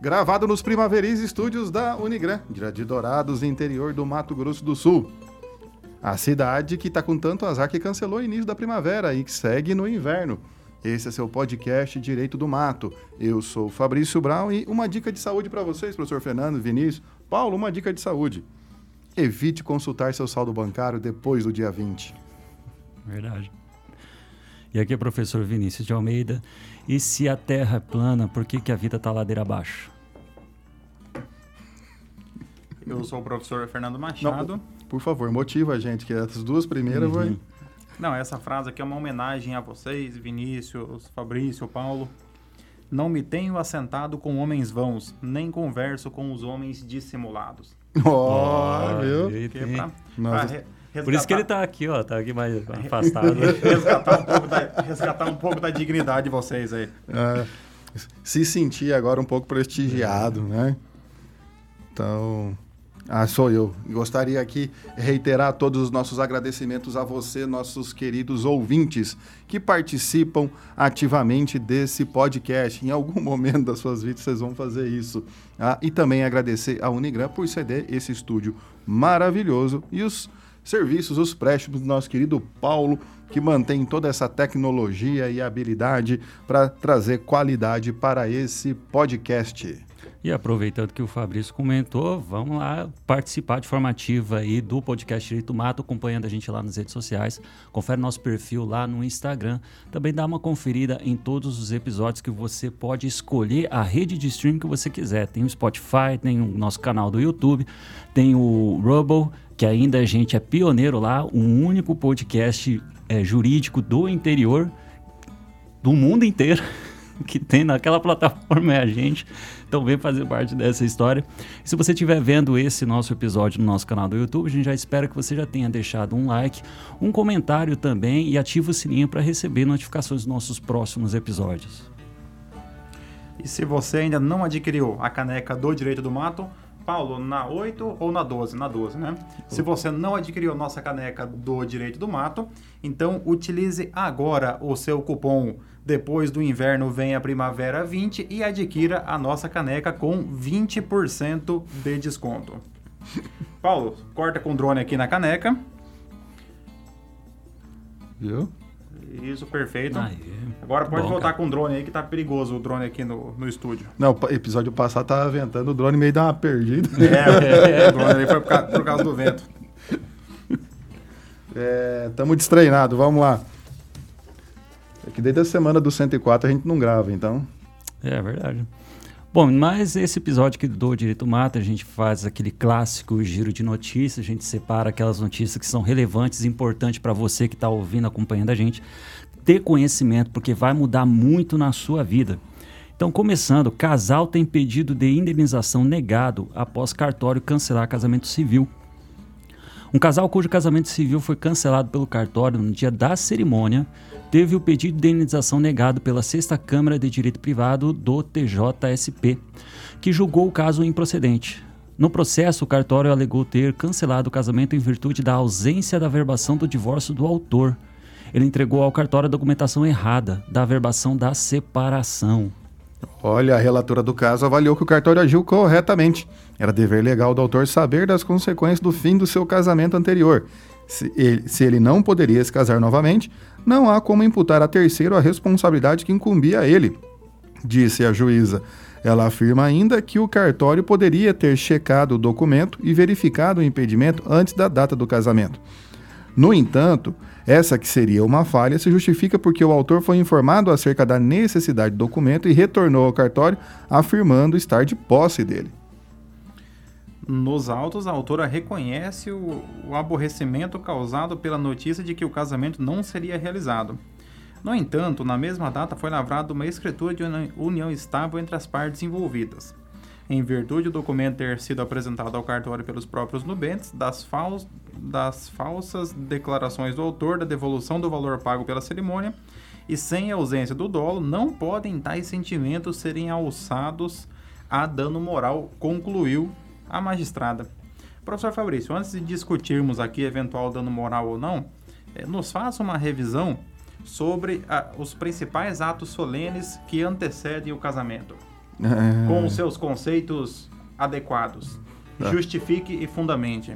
gravado nos Primaveris Estúdios da Unigran, de Dourados, interior do Mato Grosso do Sul. A cidade que está com tanto azar que cancelou o início da primavera e que segue no inverno. Esse é seu podcast Direito do Mato. Eu sou Fabrício Brown e uma dica de saúde para vocês, professor Fernando, Vinícius. Paulo, uma dica de saúde. Evite consultar seu saldo bancário depois do dia 20. Verdade. E aqui é o professor Vinícius de Almeida. E se a Terra é plana, por que, que a vida está ladeira abaixo? Eu sou o professor Fernando Machado. Não, por favor, motiva a gente, que essas duas primeiras uhum. vai... Não, essa frase aqui é uma homenagem a vocês, Vinícius, Fabrício, Paulo. Não me tenho assentado com homens vãos, nem converso com os homens dissimulados. Ó, oh, viu? É pra, pra re, Por isso que ele tá aqui, ó, tá aqui mais afastado. resgatar, um pouco da, resgatar um pouco da dignidade de vocês aí. É, se sentir agora um pouco prestigiado, né? Então, ah, sou eu. Gostaria aqui reiterar todos os nossos agradecimentos a você, nossos queridos ouvintes, que participam ativamente desse podcast. Em algum momento das suas vidas vocês vão fazer isso. Ah, e também agradecer a Unigram por ceder esse estúdio maravilhoso e os serviços, os préstimos do nosso querido Paulo, que mantém toda essa tecnologia e habilidade para trazer qualidade para esse podcast. E aproveitando que o Fabrício comentou, vamos lá participar de forma ativa aí do podcast Direito Mato, acompanhando a gente lá nas redes sociais. Confere nosso perfil lá no Instagram. Também dá uma conferida em todos os episódios que você pode escolher a rede de streaming que você quiser. Tem o Spotify, tem o nosso canal do YouTube, tem o Rubble, que ainda a gente é pioneiro lá, um único podcast é, jurídico do interior do mundo inteiro que tem naquela plataforma é a gente. Então vem fazer parte dessa história. E se você estiver vendo esse nosso episódio no nosso canal do YouTube, a gente já espera que você já tenha deixado um like, um comentário também e ative o sininho para receber notificações dos nossos próximos episódios. E se você ainda não adquiriu a caneca do Direito do Mato, Paulo, na 8 ou na 12? Na 12, né? Se você não adquiriu nossa caneca do Direito do Mato, então utilize agora o seu cupom depois do inverno vem a primavera 20 e adquira a nossa caneca com 20% de desconto. Paulo, corta com o drone aqui na caneca. Viu? Isso, perfeito. Agora pode Bom, voltar cara. com o drone aí, que tá perigoso o drone aqui no, no estúdio. Não, o episódio passado tava ventando, o drone meio dá uma perdida. É, é, o drone ali foi por causa, por causa do vento. É, tamo destreinado, vamos lá. É que desde a semana do 104 a gente não grava, então. É verdade. Bom, mas esse episódio aqui do Direito Mata, a gente faz aquele clássico giro de notícias, a gente separa aquelas notícias que são relevantes e importantes para você que está ouvindo, acompanhando a gente, ter conhecimento, porque vai mudar muito na sua vida. Então, começando, casal tem pedido de indenização negado após cartório cancelar casamento civil. Um casal cujo casamento civil foi cancelado pelo cartório no dia da cerimônia teve o pedido de indenização negado pela Sexta Câmara de Direito Privado do TJSP, que julgou o caso improcedente. No processo, o cartório alegou ter cancelado o casamento em virtude da ausência da verbação do divórcio do autor. Ele entregou ao cartório a documentação errada da verbação da separação. Olha, a relatora do caso avaliou que o cartório agiu corretamente. Era dever legal do autor saber das consequências do fim do seu casamento anterior. Se ele, se ele não poderia se casar novamente, não há como imputar a terceiro a responsabilidade que incumbia a ele, disse a juíza. Ela afirma ainda que o cartório poderia ter checado o documento e verificado o impedimento antes da data do casamento. No entanto, essa que seria uma falha se justifica porque o autor foi informado acerca da necessidade do documento e retornou ao cartório afirmando estar de posse dele. Nos autos, a autora reconhece o, o aborrecimento causado pela notícia de que o casamento não seria realizado. No entanto, na mesma data foi lavrada uma escritura de união estável entre as partes envolvidas. Em virtude do documento ter sido apresentado ao cartório pelos próprios nubentes, das, fal das falsas declarações do autor da devolução do valor pago pela cerimônia, e sem ausência do dolo, não podem tais sentimentos serem alçados a dano moral, concluiu a magistrada. Professor Fabrício, antes de discutirmos aqui eventual dano moral ou não, eh, nos faça uma revisão sobre ah, os principais atos solenes que antecedem o casamento. É... Com os seus conceitos adequados. Tá. Justifique e fundamente.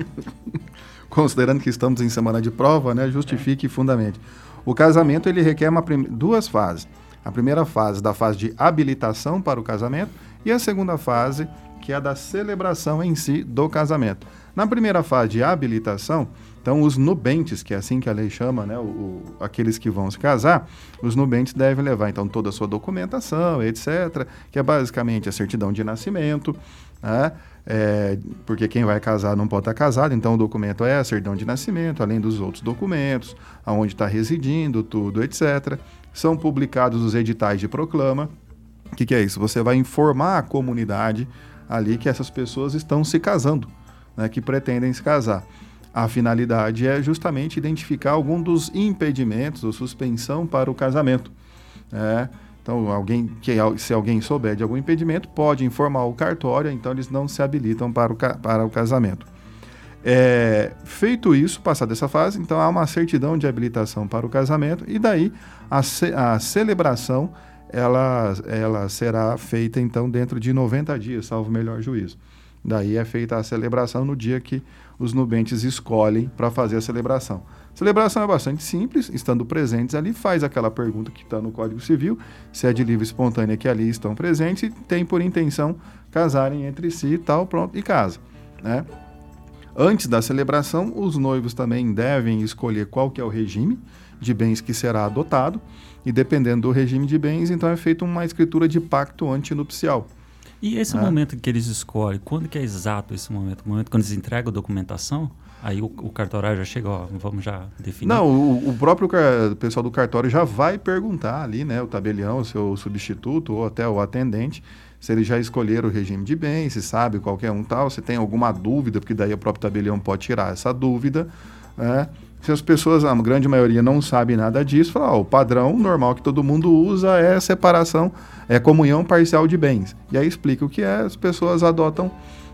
Considerando que estamos em semana de prova, né? Justifique é. e fundamente. O casamento ele requer uma prim... duas fases. A primeira fase da fase de habilitação para o casamento e a segunda fase que é a da celebração em si do casamento. Na primeira fase de habilitação, então os nubentes, que é assim que a lei chama, né, o, o, aqueles que vão se casar, os nubentes devem levar então toda a sua documentação, etc., que é basicamente a certidão de nascimento, né, é, porque quem vai casar não pode estar casado, então o documento é a certidão de nascimento, além dos outros documentos, aonde está residindo, tudo, etc. São publicados os editais de proclama. O que, que é isso? Você vai informar a comunidade ali que essas pessoas estão se casando, né, que pretendem se casar. A finalidade é justamente identificar algum dos impedimentos ou suspensão para o casamento. Né? Então, alguém que se alguém souber de algum impedimento, pode informar o cartório, então eles não se habilitam para o, para o casamento. É, feito isso, passada essa fase, então há uma certidão de habilitação para o casamento e daí a, ce, a celebração ela, ela será feita então dentro de 90 dias, salvo melhor juízo. Daí é feita a celebração no dia que os nubentes escolhem para fazer a celebração. Celebração é bastante simples, estando presentes ali, faz aquela pergunta que está no Código Civil, se é de livre espontânea que ali estão presentes e tem por intenção casarem entre si e tal, pronto, e casa. Né? Antes da celebração, os noivos também devem escolher qual que é o regime de bens que será adotado, e dependendo do regime de bens, então é feita uma escritura de pacto antinupcial. E esse né? momento que eles escolhem, quando que é exato esse momento? O momento quando eles entregam a documentação? Aí o, o cartório já chega, ó, vamos já definir. Não, o, o próprio o pessoal do cartório já vai perguntar ali, né, o tabelião, o seu substituto ou até o atendente, se eles já escolheram o regime de bens, se sabe qualquer um tal, se tem alguma dúvida, porque daí o próprio tabelião pode tirar essa dúvida, né? Se as pessoas, a grande maioria, não sabe nada disso, fala, ó, o padrão normal que todo mundo usa é separação, é comunhão parcial de bens. E aí explica o que é, as pessoas adotam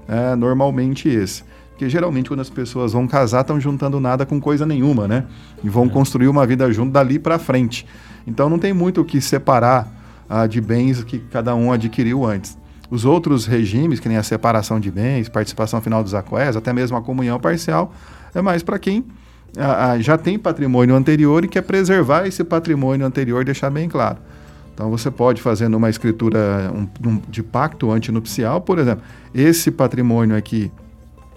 é, normalmente esse. Porque geralmente quando as pessoas vão casar, estão juntando nada com coisa nenhuma, né? E vão é. construir uma vida junto dali para frente. Então não tem muito o que separar ah, de bens que cada um adquiriu antes. Os outros regimes, que nem a separação de bens, participação final dos aqués, até mesmo a comunhão parcial, é mais para quem já tem patrimônio anterior e quer preservar esse patrimônio anterior, deixar bem claro. Então você pode fazer numa escritura um, um, de pacto antinupcial, por exemplo, esse patrimônio aqui,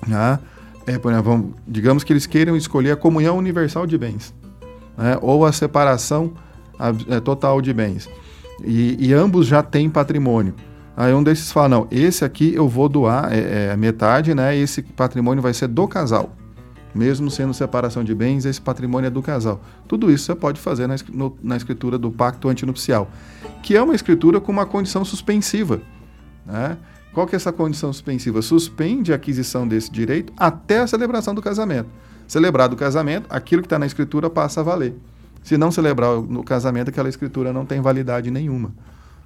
né, é, exemplo, vamos, digamos que eles queiram escolher a comunhão universal de bens, né, ou a separação a, é, total de bens, e, e, ambos já têm patrimônio. Aí um desses fala, não, esse aqui eu vou doar é, é, metade, né, esse patrimônio vai ser do casal mesmo sendo separação de bens, esse patrimônio é do casal. Tudo isso você pode fazer na, no, na escritura do pacto antinupcial, que é uma escritura com uma condição suspensiva. Né? Qual que é essa condição suspensiva? Suspende a aquisição desse direito até a celebração do casamento. Celebrado o casamento, aquilo que está na escritura passa a valer. Se não celebrar o casamento, aquela escritura não tem validade nenhuma.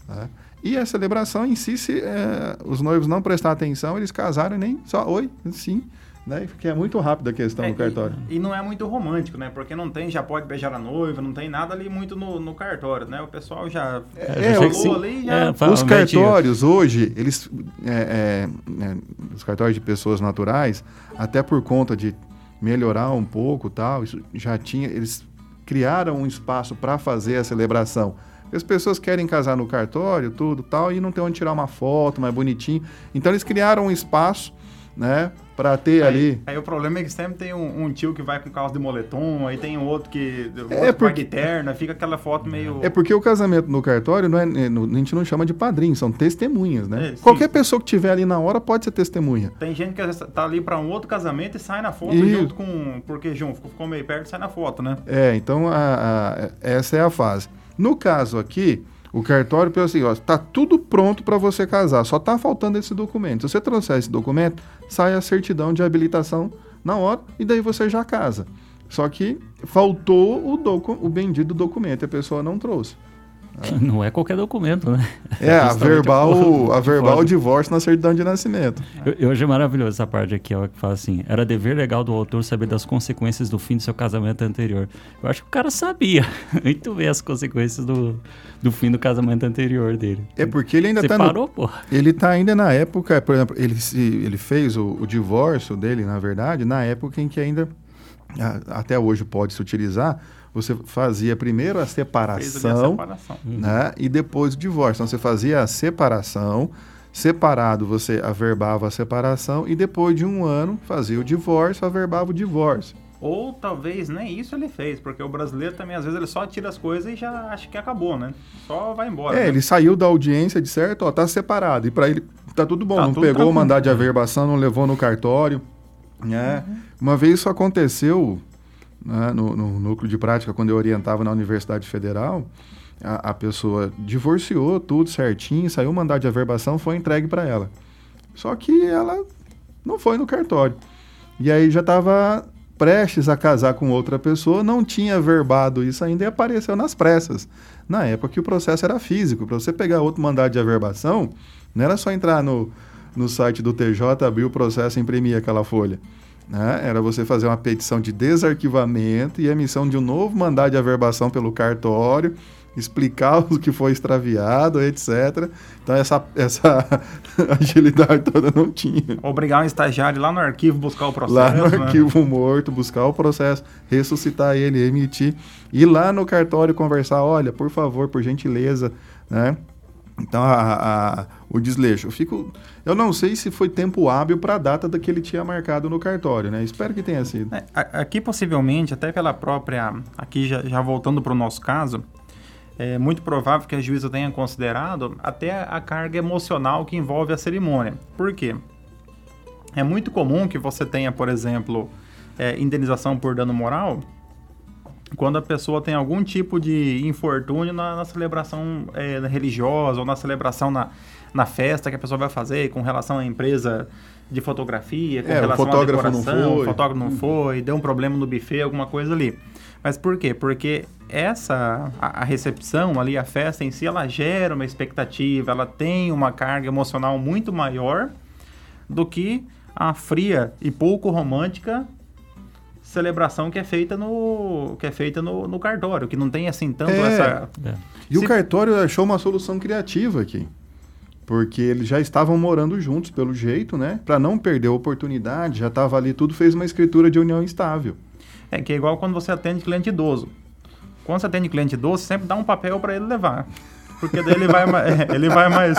Né? E a celebração em si, se é, os noivos não prestar atenção, eles casaram nem só oi, sim né? Porque é muito rápido a questão é, no cartório. E, e, não é muito romântico, né? Porque não tem, já pode beijar a noiva, não tem nada ali muito no, no cartório, né? O pessoal já é, é falou ali já... É, os cartórios hoje, eles... É, é, os cartórios de pessoas naturais, até por conta de melhorar um pouco tal, isso já tinha... Eles criaram um espaço para fazer a celebração. As pessoas querem casar no cartório, tudo tal, e não tem onde tirar uma foto mais bonitinho. Então eles criaram um espaço, né, para ter aí, ali. Aí o problema é que sempre tem um, um, tio que vai com calça de moletom, aí tem outro que outro é porque, terna, fica aquela foto meio. É porque o casamento no cartório não é, é a gente não chama de padrinho, são testemunhas, né? É, Qualquer pessoa que tiver ali na hora pode ser testemunha. Tem gente que tá ali para um outro casamento e sai na foto e... junto com. Porque junto, ficou meio perto sai na foto, né? É, então a, a, essa é a fase. No caso aqui, o cartório pensa assim, ó, tá tudo pronto para você casar, só tá faltando esse documento. Se você trouxer esse documento, sai a certidão de habilitação na hora e daí você já casa. Só que faltou o, docu o bendito documento, a pessoa não trouxe. Não é qualquer documento, né? É, a verbal, a verbal divórcio na certidão de nascimento. Eu, eu achei maravilhoso essa parte aqui, ó, que fala assim: era dever legal do autor saber das consequências do fim do seu casamento anterior. Eu acho que o cara sabia muito bem as consequências do, do fim do casamento anterior dele. É porque ele ainda Você tá parou, no, pô? Ele tá ainda na época, por exemplo, ele, se, ele fez o, o divórcio dele, na verdade, na época em que ainda, até hoje pode se utilizar, você fazia primeiro a ali a separação, separação. né, e depois o divórcio. Então você fazia a separação, separado você averbava a separação e depois de um ano fazia o divórcio, averbava o divórcio. Ou talvez nem isso ele fez, porque o brasileiro também, às vezes, ele só tira as coisas e já acha que acabou, né? Só vai embora. É, né? ele saiu da audiência de certo, ó, tá separado. E para ele tá tudo bom, Tá não tudo pegou o mandado de averbação, não levou no cartório. né? Uma vez isso aconteceu né, no, no núcleo de prática, quando eu orientava na Universidade Federal, a, a pessoa divorciou tudo certinho, saiu o mandado de averbação, foi entregue para ela. Só que ela não foi no cartório. E aí já estava prestes a casar com outra pessoa, não tinha verbado isso ainda e apareceu nas pressas. Na época que o processo era físico, para você pegar outro mandado de averbação, não era só entrar no, no site do TJ, abrir o processo e imprimir aquela folha. Né? Era você fazer uma petição de desarquivamento e emissão de um novo mandado de averbação pelo cartório, explicar o que foi extraviado, etc. Então essa, essa agilidade toda não tinha. Obrigar um estagiário lá no arquivo buscar o processo. Lá no né? arquivo morto, buscar o processo, ressuscitar ele, emitir, ir lá no cartório conversar, olha, por favor, por gentileza, né? Então, a, a- o desleixo. Eu, fico, eu não sei se foi tempo hábil para a data da que ele tinha marcado no cartório, né? Espero que tenha sido. É, aqui possivelmente, até pela própria, aqui já, já voltando para o nosso caso, é muito provável que a juíza tenha considerado até a carga emocional que envolve a cerimônia. Por quê? É muito comum que você tenha, por exemplo, é, indenização por dano moral quando a pessoa tem algum tipo de infortúnio na, na celebração é, religiosa ou na celebração na, na festa que a pessoa vai fazer com relação à empresa de fotografia, com É, o relação à fotógrafo não decoração, foi. o fotógrafo não foi, deu um problema no buffet, alguma coisa ali. Mas por quê? Porque essa a, a recepção ali, a festa em si, ela gera uma expectativa, ela tem uma carga emocional muito maior do que a fria e pouco romântica celebração que é feita no que é feita no, no cartório, que não tem assim tanto É. essa É. E o Se- cartório achou uma solução criativa aqui. Porque eles já estavam morando juntos, pelo jeito, né? Para não perder a oportunidade, já estava ali tudo, fez uma escritura de união estável. é que é igual quando você atende cliente idoso. Quando você atende cliente idoso, você sempre dá um papel para ele levar. Porque daí ele vai, ele vai mais.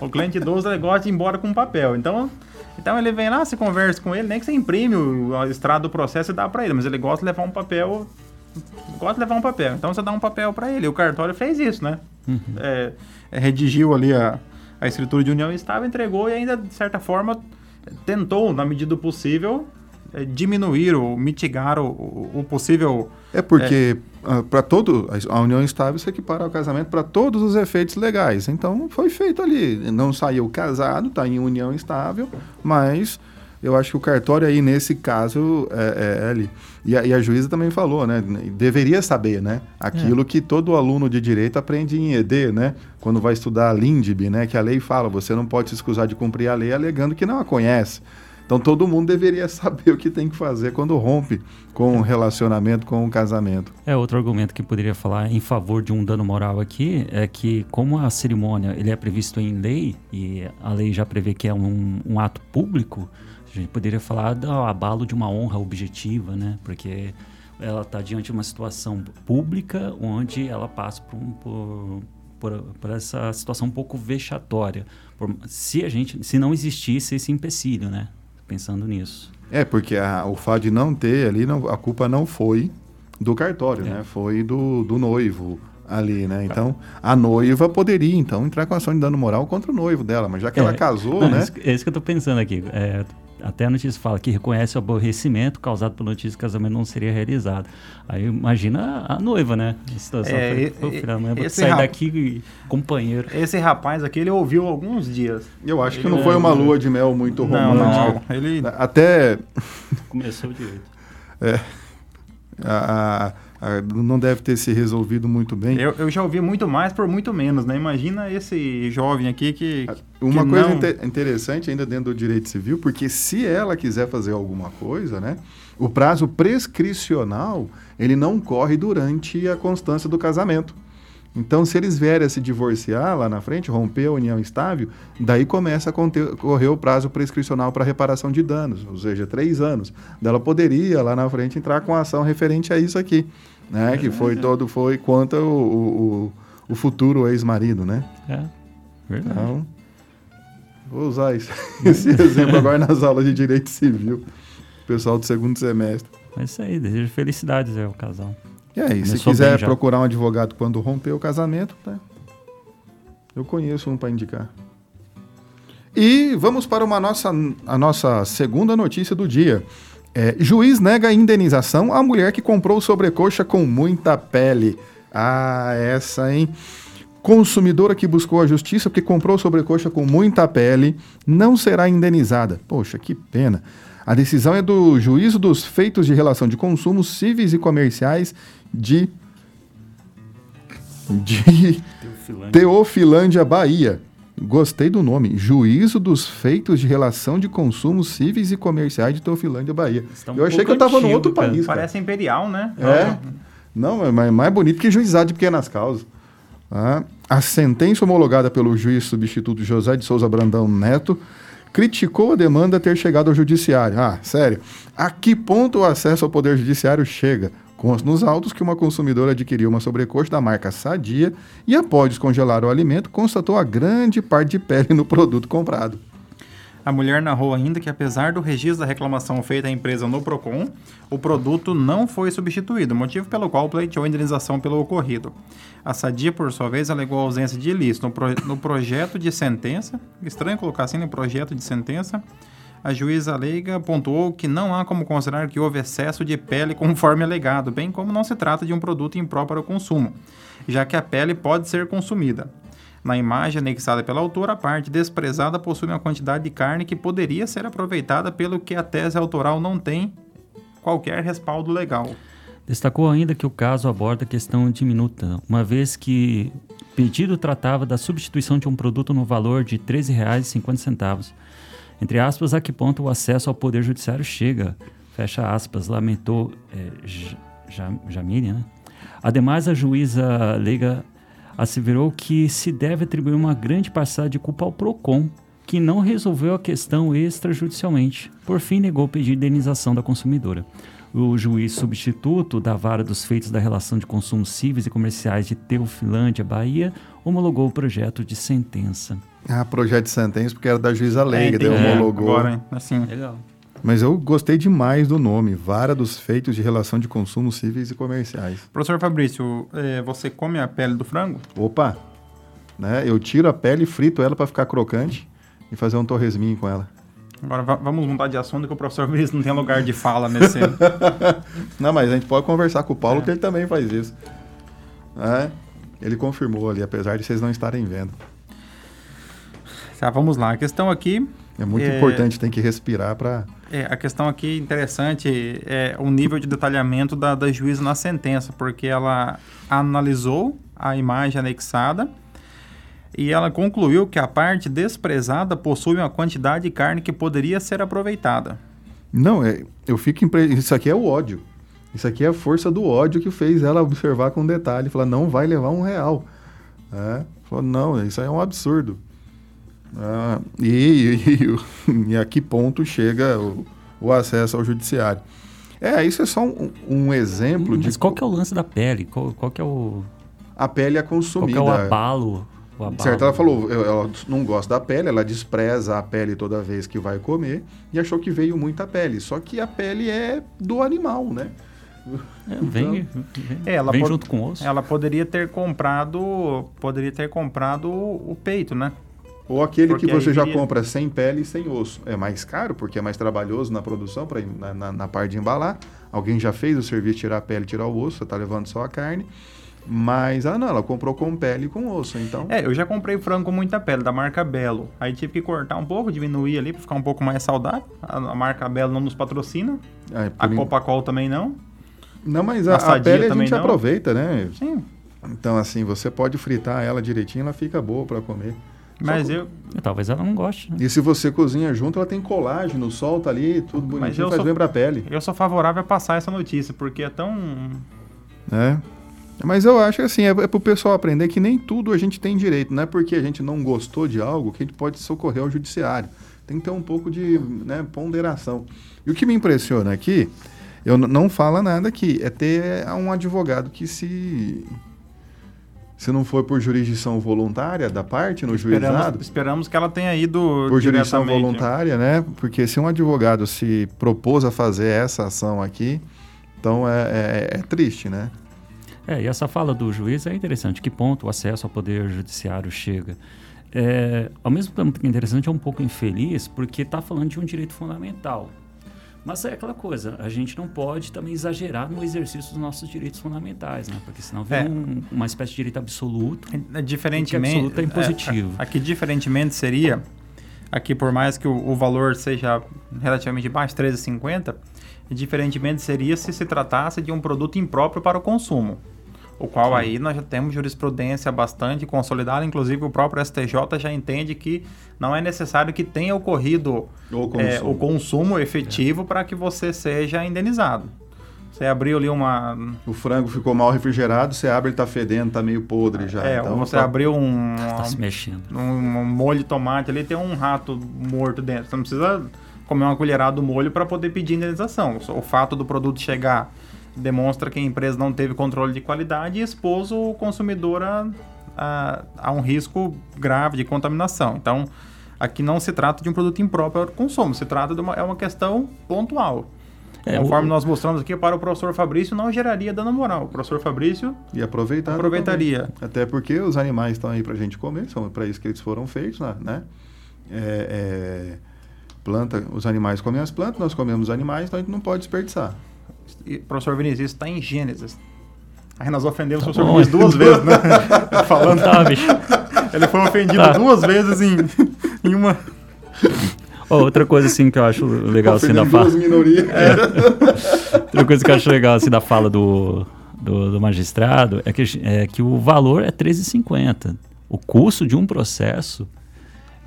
O cliente idoso ele gosta de ir embora com papel. Então, então ele vem lá, você conversa com ele, nem que você imprime o, a estrada do processo e dá para ele, mas ele gosta de levar um papel. Gosta de levar um papel. Então você dá um papel para ele. O cartório fez isso, né? É, é, redigiu ali a, a escritura de união estável, entregou e ainda, de certa forma, tentou, na medida do possível, é, diminuir ou mitigar o, o, o possível. É porque para todo a união estável se equipara ao casamento para todos os efeitos legais. Então foi feito ali, não saiu casado, está em união estável, mas eu acho que o cartório aí nesse caso é, é ali. E a, e a juíza também falou, né? Deveria saber, né? Aquilo que todo aluno de direito aprende em ED, né? Quando vai estudar a LINDB, né? Que a lei fala, você não pode se excusar de cumprir a lei alegando que não a conhece. Então todo mundo deveria saber o que tem que fazer quando rompe com o relacionamento, com o casamento. É, outro argumento que poderia falar em favor de um dano moral aqui é que, como a cerimônia ele é previsto em lei, e a lei já prevê que é um, um ato público, a gente poderia falar do abalo de uma honra objetiva, né? Porque ela está diante de uma situação pública onde ela passa por, um- por, por, por essa situação um pouco vexatória. Por- se a gente, se não existisse esse empecilho, né? Pensando nisso. É, porque a- o fato de não ter ali, não- a culpa não foi do cartório, É. né? Foi do, do noivo ali, né? Então, a noiva poderia, então, entrar com ação de dano moral contra o noivo dela, mas já que ela É, casou, não, né? É isso que eu tô pensando aqui. É, até a notícia fala que reconhece o aborrecimento causado pela notícia que o casamento não seria realizado. Aí imagina a, a noiva, né? A situação É, foi, e- da mãe, vou esse sair rap- daqui companheiro. Esse rapaz aqui, ele ouviu alguns dias. Eu acho que Ele- não foi uma lua de mel muito Não, romântica. não. Ele. Até Começou direito. a, a- ah, não deve ter se resolvido muito bem. Eu, eu já ouvi muito mais por muito menos, né? Imagina esse jovem aqui que. Uma que coisa não... inte- interessante ainda dentro do direito civil, porque se ela quiser fazer alguma coisa, né? O prazo prescricional, ele não corre durante a constância do casamento. Então, se eles vierem a se divorciar lá na frente, romper a união estável, daí começa a correr o prazo prescricional para reparação de danos, ou seja, três anos. Ela poderia lá na frente entrar com ação referente a isso aqui, né? Que foi todo foi contra o, o, o- o futuro ex-marido, né? É, verdade. Então, vou usar isso- esse exemplo agora nas aulas de direito civil, pessoal do segundo semestre. É isso aí, desejo felicidades ao casal. E aí, se Começou quiser bem já. procurar um advogado quando romper o casamento, tá? Eu conheço um para indicar. E vamos para uma nossa, a nossa segunda notícia do dia. É, juiz nega indenização à mulher que comprou sobrecoxa com muita pele. Ah, essa, hein? Consumidora que buscou a justiça porque comprou sobrecoxa com muita pele não será indenizada. Poxa, que pena. A decisão é do juízo dos feitos de relação de consumo cíveis e comerciais de, de Teofilândia, Bahia. Gostei do nome. Juízo dos feitos de relação de consumo cíveis e comerciais de Teofilândia, Bahia. Um Eu achei que eu estava no outro cara. país. cara. Parece imperial, né? É. Não, é mais, mais bonito que juizado de pequenas causas. Ah, a sentença homologada pelo juiz substituto José de Souza Brandão Neto criticou a demanda ter chegado ao judiciário. Ah, sério. A que ponto o acesso ao poder judiciário chega? Consta nos autos que uma consumidora adquiriu uma sobrecoxa da marca Sadia e, após descongelar o alimento, constatou a grande parte de pele no produto comprado. A mulher narrou ainda que, apesar do registro da reclamação feita à empresa no PROCON, o produto não foi substituído, motivo pelo qual pleiteou indenização pelo ocorrido. A Sadia, por sua vez, alegou ausência de ilícito no, pro- no projeto de sentença. Estranho colocar assim no projeto de sentença. A juíza leiga pontuou que não há como considerar que houve excesso de pele conforme alegado, bem como não se trata de um produto impróprio ao consumo, já que a pele pode ser consumida. Na imagem anexada pela autora, a parte desprezada possui uma quantidade de carne que poderia ser aproveitada, pelo que a tese autoral não tem qualquer respaldo legal. Destacou ainda que o caso aborda a questão diminuta, uma vez que o pedido tratava da substituição de um produto no valor de R$ 13,50. Entre aspas, a que ponto o acesso ao Poder Judiciário chega? Fecha aspas, lamentou é, J- Jam- Jamile, né? Ademais, a juíza leiga asseverou que se deve atribuir uma grande parcela de culpa ao PROCON, que não resolveu a questão extrajudicialmente. Por fim, negou de indenização da consumidora. O juiz substituto da vara dos feitos da relação de consumo cíveis e comerciais de Teofilândia, Bahia, homologou o projeto de sentença. Ah, projeto de sentença, porque era da juíza leiga, É, daí homologou. Agora, hein? assim. Legal. Mas eu gostei demais do nome, Vara dos Feitos de Relação de Consumo Cíveis e Comerciais. Professor Fabrício, eh, você come a pele do frango? Opa! Né? Eu tiro a pele e frito ela para ficar crocante e fazer um torresminho com ela. Agora va- vamos mudar de assunto que o professor Fabrício não tem lugar de fala nesse. Não, mas a gente pode conversar com o Paulo É. que ele também faz isso. É, ele confirmou ali, apesar de vocês não estarem vendo. Tá, vamos lá. A questão aqui É muito É. importante, tem que respirar para. É, a questão aqui interessante é o nível de detalhamento da, da juíza na sentença, porque ela analisou a imagem anexada e ela concluiu que a parte desprezada possui uma quantidade de carne que poderia ser aproveitada. Não, é, eu fico impre... Isso aqui é o ódio. Isso aqui é a força do ódio que fez ela observar com detalhe. Falar, não vai levar um real. É, falou, não, isso aí é um absurdo. Ah, e, e, e a que ponto chega o, o acesso ao judiciário? É, isso é só um, um exemplo de Mas qual que é o lance da pele? Qual, qual que é o, a pele é qual que consumida. é o abalo? O abalo Certo, ela falou, ela não gosta da pele, ela despreza a pele toda vez que vai comer e achou que veio muita pele. Só que a pele é do animal, né? É, vem vem, É, ela vem pode- junto com o osso. Ela poderia ter comprado, poderia ter comprado o, o peito, né? Ou aquele Porque que você já compra sem pele e sem osso. É mais caro, porque é mais trabalhoso na produção, pra, na, na, na parte de embalar. Alguém já fez o serviço de tirar a pele e tirar o osso, você tá levando só a carne. Mas, ah não, ela comprou com pele e com osso, então... É, eu já comprei frango com muita pele, da marca Belo. Aí tive que cortar um pouco, diminuir ali pra ficar um pouco mais saudável. A, a marca Belo não nos patrocina, é, a en- Copacol também não. Não, mas a, A a pele a também gente não? aproveita, né? Sim. Então, assim, você pode fritar ela direitinho, ela fica boa para comer. Mas Só- eu, Talvez ela não goste. Né? E se você cozinha junto, ela tem colágeno, solta ali, tudo Mas bonitinho, eu faz sou- bem pra pele. eu sou favorável a passar essa notícia, porque é tão. né? Mas eu acho que assim, é, é pro pessoal aprender que nem tudo a gente tem direito. Não é porque a gente não gostou de algo que a gente pode socorrer ao judiciário. Tem que ter um pouco de né, ponderação. E o que me impressiona aqui, eu não fala nada aqui, é ter um advogado que se. Se não for por jurisdição voluntária da parte no juizado, Esperamos, esperamos que ela tenha ido. por jurisdição voluntária, né? Porque se um advogado se propôs a fazer essa ação aqui, então é, é- é triste, né? É, e essa fala do juiz é interessante. Que ponto o acesso ao poder judiciário chega? É, ao mesmo tempo que é interessante, é um pouco infeliz, porque está falando de um direito fundamental. Mas é aquela coisa, a gente não pode também exagerar no exercício dos nossos direitos fundamentais, né? Porque senão vira É. um- uma espécie de direito absoluto. É, Diferentemente. absoluto é impositivo. é, aqui, diferentemente, seria. Aqui, por mais que o, o valor seja relativamente baixo, 13,50, diferentemente seria se se tratasse de um produto impróprio para o consumo. O qual aí nós já temos jurisprudência bastante consolidada, inclusive o próprio STJ já entende que não é necessário que tenha ocorrido Ou é, o consumo efetivo para que você seja indenizado. Você abriu ali uma, O frango ficou mal refrigerado, você abre, ele tá fedendo, tá meio podre já. É, então, você só- abriu um, Está se mexendo. um, um molho de tomate ali, tem um rato morto dentro. Você não precisa comer uma colherada do molho para poder pedir indenização. O fato do produto chegar demonstra que a empresa não teve controle de qualidade e expôs o consumidor a, a, a um risco grave de contaminação. Então, aqui não se trata de um produto impróprio ao consumo, se trata de uma, é uma questão pontual. É, Conforme o- nós mostramos aqui, para o professor Fabrício não geraria dano moral. O professor Fabrício E aproveitar. aproveitaria. também. Até porque os animais estão aí pra gente comer, são para isso que eles foram feitos, né? né? É, é, planta, os animais comem as plantas, nós comemos os animais, então a gente não pode desperdiçar. E, professor Vinícius, isso está em Gênesis. Aí nós ofendemos Tá o professor. Vinícius duas vezes, né? Falando, Tá, bicho. ele foi ofendido Tá. duas vezes em, em uma. Outra coisa assim que eu acho legal assim da fala. minorias. Outra coisa que eu acho legal assim da fala do, do, do magistrado é que, é que o valor é 13,50. O custo de um processo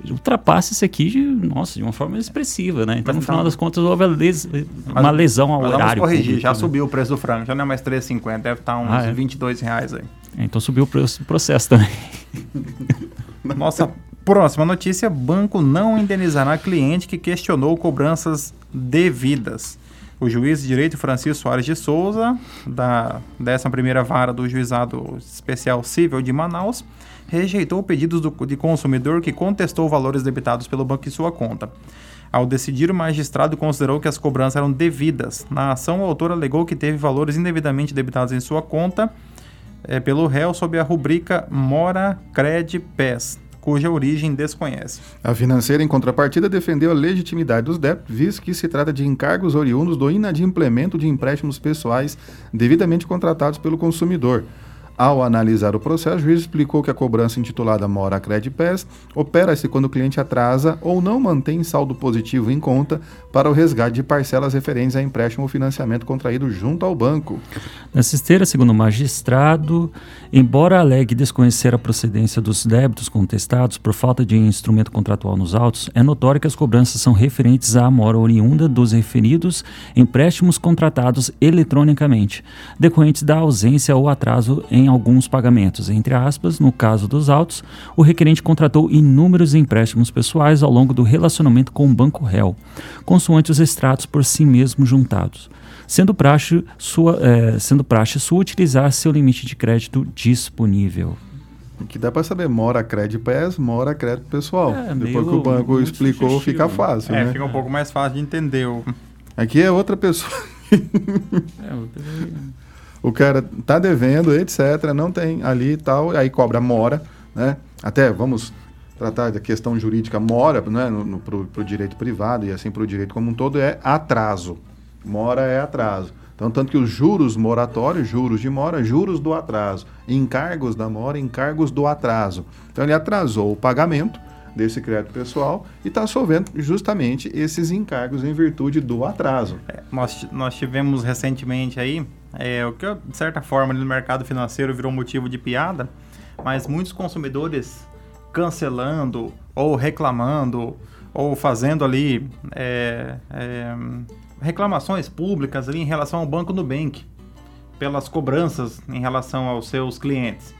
ultrapassa isso aqui de, nossa, de uma forma expressiva, né? Então, no Mas final então- das contas, houve les- uma lesão ao Mas vamos horário. corrigir, público, já né? subiu o preço do frango, já não é mais 3,50, deve estar uns Ah, é? 22 reais aí. É, Então subiu o preço do processo também. Nossa próxima notícia: banco não indenizará cliente que questionou cobranças devidas. O juiz de direito Francisco Soares de Souza, da 11ª Vara do Juizado Especial Civil de Manaus, rejeitou pedidos do, de consumidor que contestou valores debitados pelo banco em sua conta. Ao decidir, o magistrado considerou que as cobranças eram devidas. Na ação, o autor alegou que teve valores indevidamente debitados em sua conta é, pelo réu sob a rubrica Mora Cred PES, cuja origem desconhece. A financeira, em contrapartida, defendeu a legitimidade dos débitos, visto que se trata de encargos oriundos do inadimplemento de empréstimos pessoais devidamente contratados pelo consumidor. Ao analisar o processo, o juiz explicou que a cobrança intitulada Mora Cred PES opera-se quando o cliente atrasa ou não mantém saldo positivo em conta para o resgate de parcelas referentes a empréstimo ou financiamento contraído junto ao banco. Nessa esteira, segundo o magistrado, embora alegue desconhecer a procedência dos débitos contestados por falta de instrumento contratual nos autos, é notório que as cobranças são referentes à mora oriunda dos referidos empréstimos contratados eletronicamente, decorrentes da ausência ou atraso em alguns pagamentos. Entre aspas, no caso dos autos, o requerente contratou inúmeros empréstimos pessoais ao longo do relacionamento com o banco réu, consoante os extratos por si mesmo juntados sendo praxe sua, eh, sendo praxe sua utilizar seu limite de crédito disponível. O que dá para saber, Mora Cred PES, Mora Crédito Pessoal. É, Depois que o banco explicou, sugestivo, fica né? fácil, É, né? fica um pouco mais fácil de entender. O... Aqui é outra pessoa. o cara tá devendo, etc, não tem ali e tal, aí cobra mora, né? Até vamos tratar da questão jurídica mora, né, no, no, pro, pro direito privado e assim pro direito como um todo é atraso. Mora é atraso. Então, tanto que os juros moratórios, juros de mora, juros do atraso, encargos da mora, encargos do atraso. Então, ele atrasou o pagamento desse crédito pessoal e está solvendo justamente esses encargos em virtude do atraso. É, nós, nós tivemos recentemente aí é, o que de certa forma no mercado financeiro virou motivo de piada, mas muitos consumidores cancelando ou reclamando ou fazendo ali é, é, reclamações públicas ali em relação ao Banco Nubank pelas cobranças em relação aos seus clientes.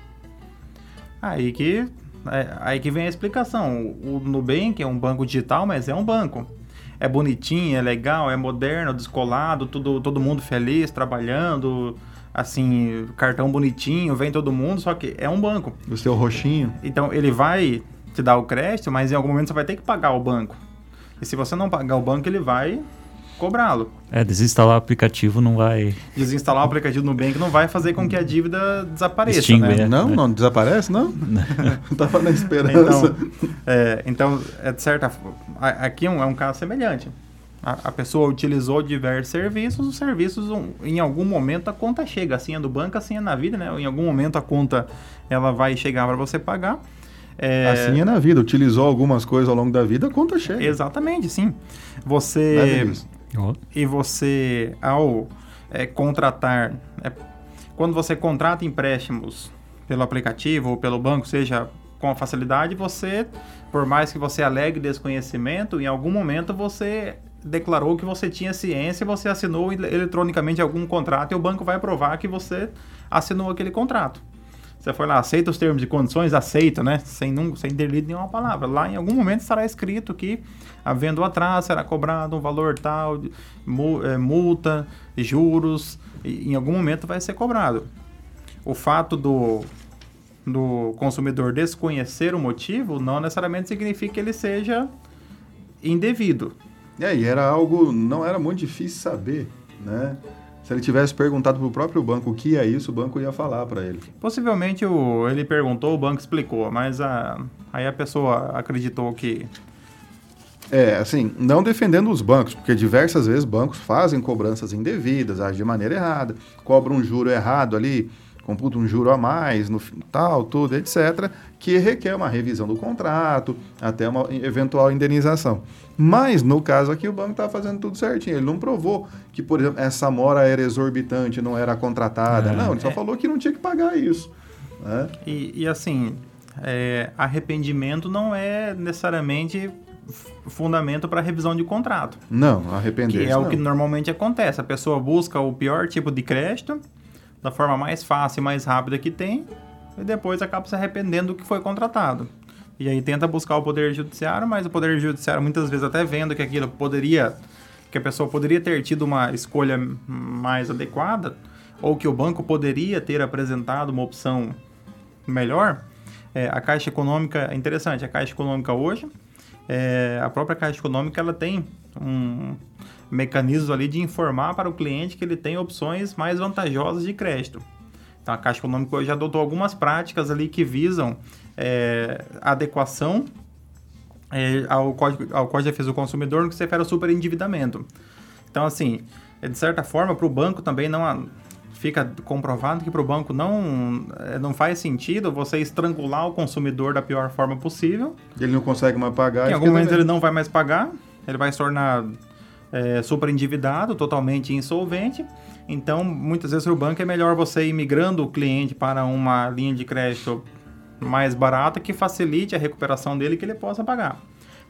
Aí que é, aí que vem a explicação. O Nubank é um banco digital, mas é um banco. É bonitinho, é legal, é moderno, descolado, tudo, todo mundo feliz, trabalhando, assim, cartão bonitinho, vem todo mundo, só que é um banco. O seu roxinho. Então ele vai te dar o crédito, mas em algum momento você vai ter que pagar o banco. E se você não pagar o banco, ele vai cobrá-lo. É, desinstalar o aplicativo não vai. Desinstalar o aplicativo no Nubank não vai fazer com que a dívida desapareça, Extingue, né? é. Não, não desaparece, não? Tava na esperança. Então, é, então, é de certa forma, aqui é um, é um caso semelhante. A, a pessoa utilizou diversos serviços, os serviços, um, em algum momento a conta chega, assim é do banco, assim é na vida, né? Em algum momento a conta ela vai chegar para você pagar. É, Assim é na vida. Utilizou algumas coisas ao longo da vida, a conta chega. Exatamente, sim. Né, Você Ó, e você ao é, contratar, é, quando você contrata empréstimos pelo aplicativo ou pelo banco, seja com facilidade, você, por mais que você alegue desconhecimento, em algum momento você declarou que você tinha ciência, você assinou ele- eletronicamente algum contrato e o banco vai provar que você assinou aquele contrato. Você foi lá, aceita os termos e condições, aceita, né? Sem, num, sem ter lido nenhuma palavra. Lá em algum momento estará escrito que, havendo atraso, será cobrado um valor tal, eh, multa, juros, em algum momento vai ser cobrado. O fato do, do consumidor desconhecer o motivo não necessariamente significa que ele seja indevido. É, e era algo, não era muito difícil saber, né? Se ele tivesse perguntado pro próprio banco o que é isso, o banco ia falar para ele. Possivelmente o, ele perguntou, o banco explicou, mas a, aí a pessoa acreditou que É, assim, não defendendo os bancos, porque diversas vezes bancos fazem cobranças indevidas, agem de maneira errada, cobram um juro errado ali, computa um juro a mais, no tal, tudo, etc., que requer uma revisão do contrato, até uma eventual indenização. Mas, no caso aqui, o banco está fazendo tudo certinho. Ele não provou que, por exemplo, essa mora era exorbitante, não era contratada. É. não, ele só falou que não tinha que pagar isso. né? E, e assim, é, arrependimento não é necessariamente fundamento para revisão de contrato. Não, Que arrepender-se é o não. que normalmente acontece. A pessoa busca o pior tipo de crédito, da forma mais fácil e mais rápida que tem, e depois acaba se arrependendo do que foi contratado. E aí tenta buscar o Poder Judiciário, mas o Poder Judiciário muitas vezes até vendo que aquilo poderia, que a pessoa poderia ter tido uma escolha mais adequada, ou que o banco poderia ter apresentado uma opção melhor, é, a Caixa Econômica, é interessante, a Caixa Econômica hoje, é, a própria Caixa Econômica, ela tem um mecanismo ali de informar para o cliente que ele tem opções mais vantajosas de crédito. Então, a Caixa Econômica hoje adotou algumas práticas ali que visam é, adequação é, ao, código, ao Código de Defesa do Consumidor no que se refere ao superendividamento. Então, assim, é, de certa forma, para o banco também não há- fica comprovado que para o banco não, é, não faz sentido você estrangular o consumidor da pior forma possível. Ele não consegue mais pagar. em algum momento devendo. ele não vai mais pagar, ele vai se tornar é, superendividado, totalmente insolvente. Então, muitas vezes, o banco é melhor você ir migrando o cliente para uma linha de crédito mais barata que facilite a recuperação dele que ele possa pagar.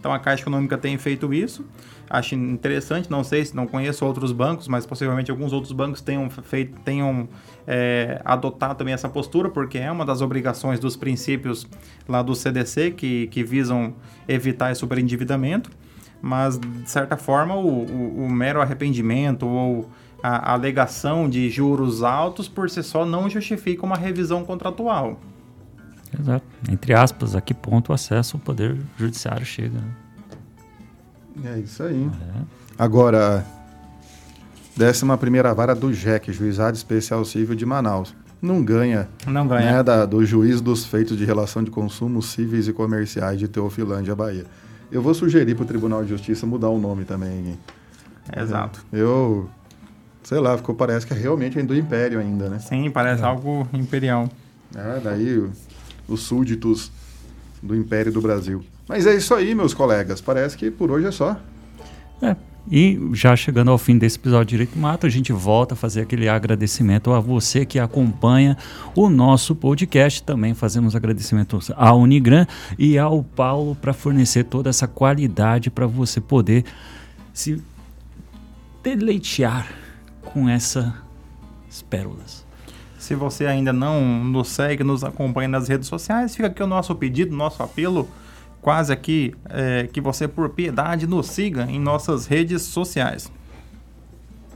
Então, a Caixa Econômica tem feito isso. Acho interessante, não sei se não conheço outros bancos, mas possivelmente alguns outros bancos tenham feito, tenham é, adotado também essa postura, porque é uma das obrigações dos princípios lá do CDC que, que visam evitar esse superendividamento. Mas, de certa forma, o, o- o mero arrependimento ou a, alegação de juros altos por si só não justifica uma revisão contratual. exato. Entre aspas, a que ponto o acesso ao poder judiciário chega. né? É isso aí. É. Agora, décima primeira vara do JEC, Juizado Especial Civil de Manaus. Não ganha, Não ganha. né, da, do juiz dos feitos de relação de consumo cíveis e comerciais de Teofilândia, Bahia. Eu vou sugerir para o Tribunal de Justiça mudar o nome também. Exato. Eu, sei lá, ficou, parece que é realmente é do Império ainda, né? Sim, parece algo imperial. Ah, daí os súditos do Império do Brasil. Mas é isso aí, meus colegas. Parece que por hoje é só. É, E já chegando ao fim desse episódio de Direito Mato, a gente volta a fazer aquele agradecimento a você que acompanha o nosso podcast. Também fazemos agradecimentos à Unigran e ao Paulo para fornecer toda essa qualidade para você poder se deleitear com essas pérolas. Se você ainda não nos segue, nos acompanha nas redes sociais, fica aqui o nosso pedido, nosso apelo quase aqui é, que você, por piedade, nos siga em nossas redes sociais.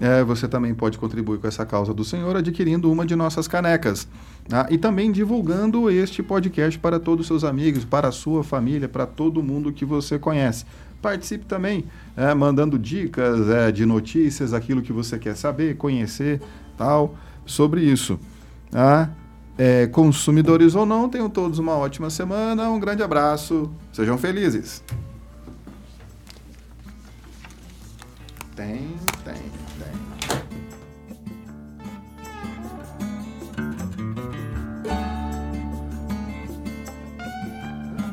É, você também pode contribuir com essa causa do Senhor adquirindo uma de nossas canecas. Tá? E também divulgando este podcast para todos os seus amigos, para a sua família, para todo mundo que você conhece. Participe também, é, mandando dicas é, de notícias, aquilo que você quer saber, conhecer, tal, sobre isso. Tá? É, consumidores ou não, tenham todos uma ótima semana, um grande abraço, sejam felizes. Tem, tem.